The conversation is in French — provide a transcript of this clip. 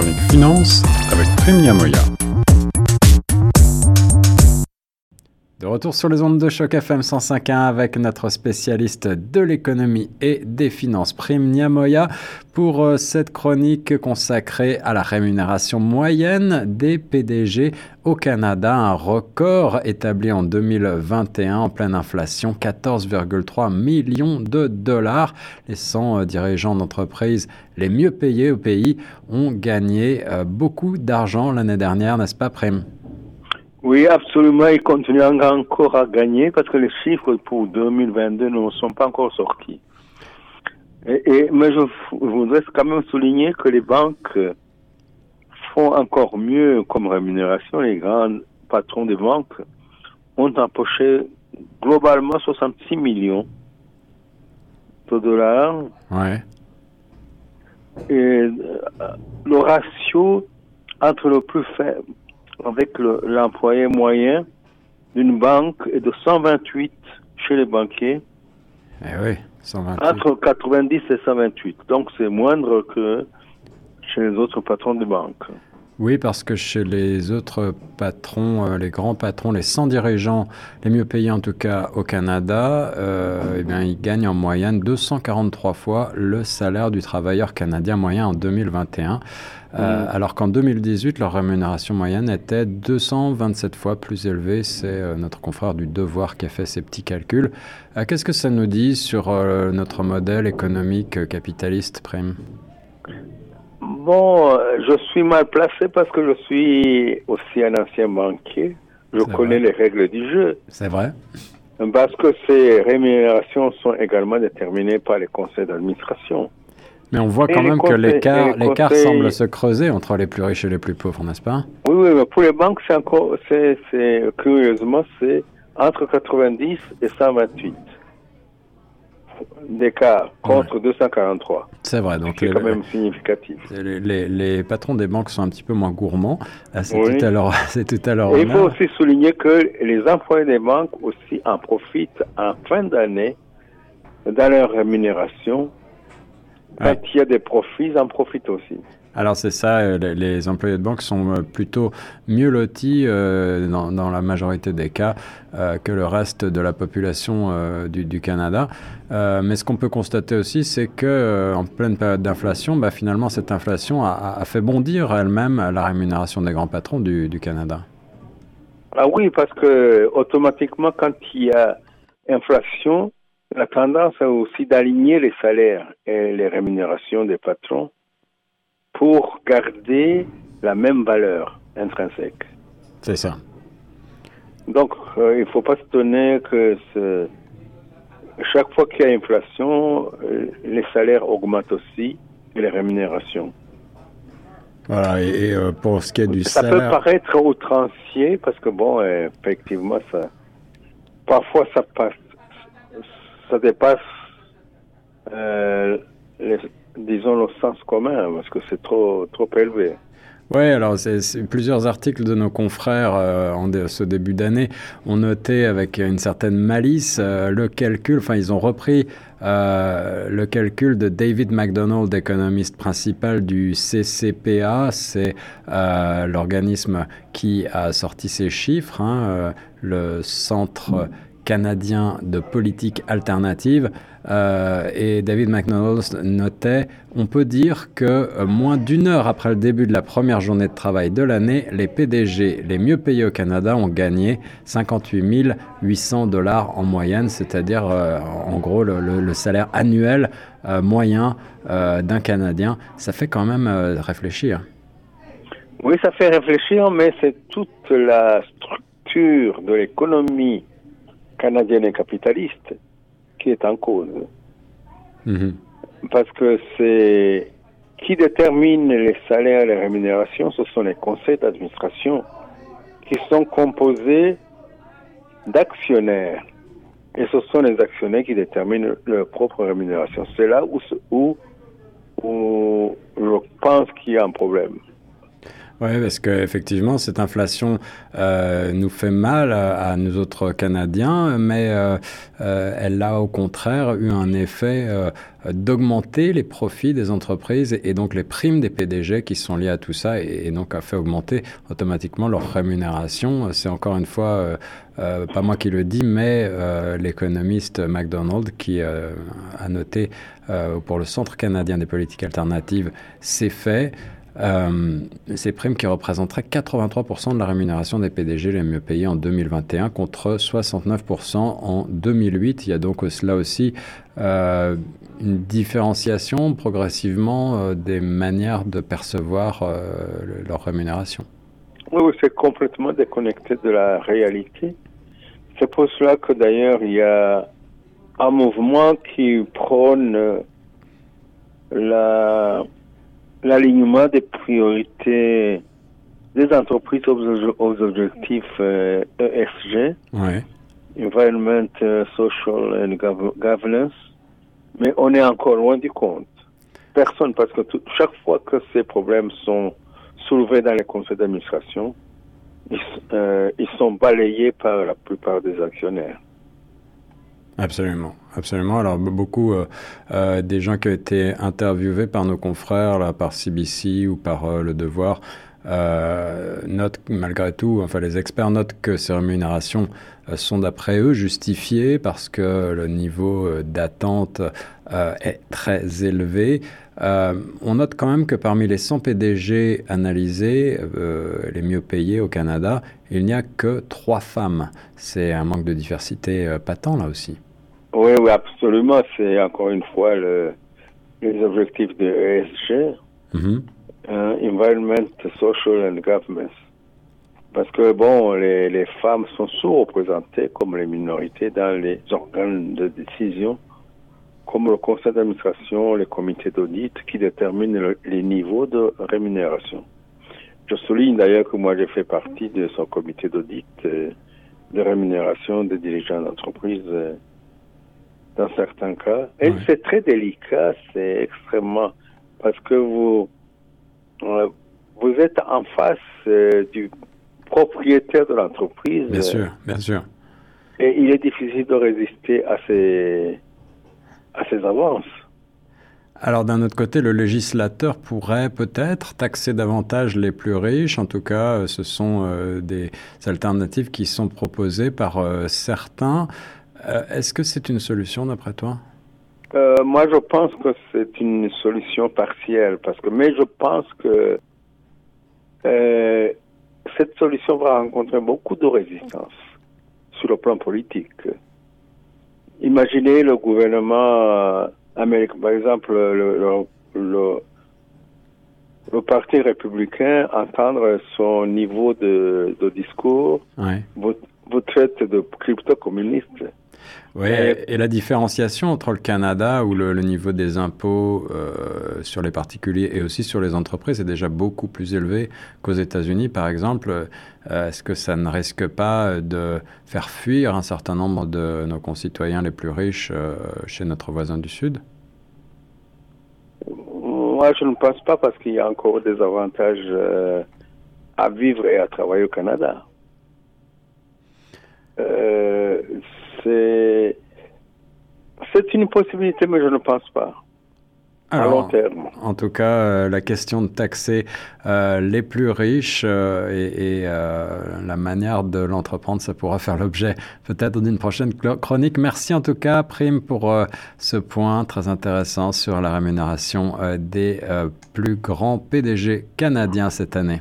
chronique finance avec Prime Moya. De retour sur les ondes de choc FM 105.1 avec notre spécialiste de l'économie et des finances, Prime Niamoya, pour euh, cette chronique consacrée à la rémunération moyenne des PDG au Canada, un record établi en 2021 en pleine inflation, 14,3 millions de dollars. Les 100 euh, dirigeants d'entreprise les mieux payés au pays ont gagné euh, beaucoup d'argent l'année dernière, n'est-ce pas, Prime? Oui, absolument. Ils continuent encore à gagner parce que les chiffres pour 2022 ne sont pas encore sortis. Et, mais je, voudrais quand même souligner que les banques font encore mieux comme rémunération. Les grands patrons des banques ont empoché globalement 66 millions de dollars. Ouais. Et euh, le ratio entre le plus faible, avec l'employé moyen d'une banque est de 128 chez les banquiers. Eh oui, 128. Entre 90 et 128. Donc c'est moindre que chez les autres patrons de banques. Oui, parce que chez les autres patrons, euh, les grands patrons, les 100 dirigeants, les mieux payés en tout cas au Canada, euh, eh bien, ils gagnent en moyenne 243 fois le salaire du travailleur canadien moyen en 2021. Euh, mm. Alors qu'en 2018, leur rémunération moyenne était 227 fois plus élevée. C'est notre confrère du Devoir qui a fait ces petits calculs. Qu'est-ce que ça nous dit sur notre modèle économique capitaliste, Prime? Bon, je suis mal placé parce que je suis aussi un ancien banquier. Je connais les règles du jeu. C'est vrai. Parce que ces rémunérations sont également déterminées par les conseils d'administration. Mais on voit quand même que l'écart, l'écart semble se creuser entre les plus riches et les plus pauvres, n'est-ce pas? Oui, oui, mais pour les banques, c'est encore, c'est, curieusement, c'est entre 90 et 128 d'écart contre 243. C'est vrai, donc c'est quand même significatif. Les, patrons des banques sont un petit peu moins gourmands. Ah, c'est tout à l'heure. C'est tout à l'heure. Il faut aussi souligner que les employés des banques aussi en profitent en fin d'année dans leur rémunération. Quand il y a des profits, ils en profitent aussi. Alors c'est ça, euh, les, employés de banque sont euh, plutôt mieux lotis euh, dans, la majorité des cas que le reste de la population du, Canada. mais ce qu'on peut constater aussi, c'est que en pleine période d'inflation, bah, finalement cette inflation a, fait bondir elle-même la rémunération des grands patrons du, du, Canada. Ah oui, parce que automatiquement quand il y a inflation, la tendance est aussi d'aligner les salaires et les rémunérations des patrons pour garder la même valeur intrinsèque. C'est ça. Donc, euh, il ne faut pas se donner que chaque fois qu'il y a inflation, euh, les salaires augmentent aussi et les rémunérations. Voilà, et, euh, pour ce qui est du ça salaire... Ça peut paraître outrancier parce que, bon, effectivement, ça, parfois ça passe, ça dépasse les, disons, le sens commun, parce que c'est trop, trop élevé. Oui, alors c'est plusieurs articles de nos confrères euh, en ce début d'année ont noté avec une certaine malice euh, le calcul, enfin ils ont repris euh, le calcul de David McDonald, économiste principal du CCPA, c'est l'organisme qui a sorti ces chiffres, hein, le Centre canadien de politique alternative. Euh, et David McDonald notait On peut dire que euh, moins d'une heure après le début de la première journée de travail de l'année, les PDG les mieux payés au Canada ont gagné 58 800 dollars en moyenne, c'est-à-dire euh, en gros le, salaire annuel moyen d'un Canadien. Ça fait quand même réfléchir. Oui, ça fait réfléchir, mais c'est toute la structure de l'économie canadienne et capitaliste qui est en cause. Mhm. Parce que c'est qui détermine les salaires et les rémunérations, ce sont les conseils d'administration qui sont composés d'actionnaires. Et ce sont les actionnaires qui déterminent leur propre rémunération. C'est là où, où, où je pense qu'il y a un problème. Oui, parce qu'effectivement, cette inflation euh, nous fait mal à, nous autres Canadiens, mais euh, euh, elle a au contraire eu un effet d'augmenter les profits des entreprises et, donc les primes des PDG qui sont liées à tout ça et, donc a fait augmenter automatiquement leur rémunération. C'est encore une fois, pas moi qui le dis, mais l'économiste McDonald qui a noté pour le Centre canadien des politiques alternatives ces faits. Euh, ces primes qui représenteraient 83% de la rémunération des PDG les mieux payés en 2021 contre 69% en 2008. Il y a donc là aussi euh, une différenciation progressivement euh, des manières de percevoir leur rémunération. Oui, c'est complètement déconnecté de la réalité. C'est pour cela que d'ailleurs il y a un mouvement qui prône la l'alignement des priorités des entreprises aux, objectifs ESG, euh, e Environment, euh, Social and Governance, mais on est encore loin du compte. Personne, parce que chaque fois que ces problèmes sont soulevés dans les conseils d'administration, ils, euh, ils sont balayés par la plupart des actionnaires. Absolument, absolument. Alors beaucoup euh, euh, des gens qui ont été interviewés par nos confrères, là, par CBC ou par euh, Le Devoir, notent malgré tout, enfin les experts notent que ces rémunérations sont d'après eux justifiées parce que le niveau d'attente est très élevé. on note quand même que parmi les 100 PDG analysés, les mieux payés au Canada, il n'y a que trois femmes. C'est un manque de diversité patent là aussi. Oui, oui, absolument. C'est encore une fois le, les objectifs de ESG, mm-hmm. hein, Environment, Social and Government. Parce que, bon, les, les femmes sont sous-représentées comme les minorités dans les organes de décision, comme le conseil d'administration, les comités d'audit qui déterminent les niveaux de rémunération. Je souligne d'ailleurs que moi j'ai fait partie de son comité d'audit euh, de rémunération des dirigeants d'entreprise euh, dans certains cas. Et c'est très délicat, c'est extrêmement parce que vous euh, vous êtes en face euh, du propriétaire de l'entreprise. Bien sûr, bien sûr. Et il est difficile de résister à ces à ces avances. Alors d'un autre côté, le législateur pourrait peut-être taxer davantage les plus riches. En tout cas, ce sont euh, des alternatives qui sont proposées par certains. Euh, est-ce que c'est une solution d'après toi? Euh, Moi, je pense que c'est une solution partielle, parce que, mais je pense que euh, cette solution va rencontrer beaucoup de résistance sur le plan politique. Imaginez le gouvernement américain, par exemple, le, le, le, parti républicain entendre son niveau de, de discours, vous, vous traite de crypto-communiste. Oui, et, la différenciation entre le Canada, où le, niveau des impôts euh, sur les particuliers et aussi sur les entreprises est déjà beaucoup plus élevé qu'aux États-Unis, par exemple, euh, est-ce que ça ne risque pas de faire fuir un certain nombre de nos concitoyens les plus riches euh, chez notre voisin du Sud? Moi, je ne pense pas parce qu'il y a encore des avantages à vivre et à travailler au Canada. C'est c'est une possibilité, mais je ne pense pas. à long terme. En tout cas, euh, la question de taxer euh, les plus riches euh, et, la manière de l'entreprendre, ça pourra faire l'objet peut-être d'une prochaine chronique. Merci en tout cas, Prime, pour ce point très intéressant sur la rémunération des plus grands PDG canadiens cette année.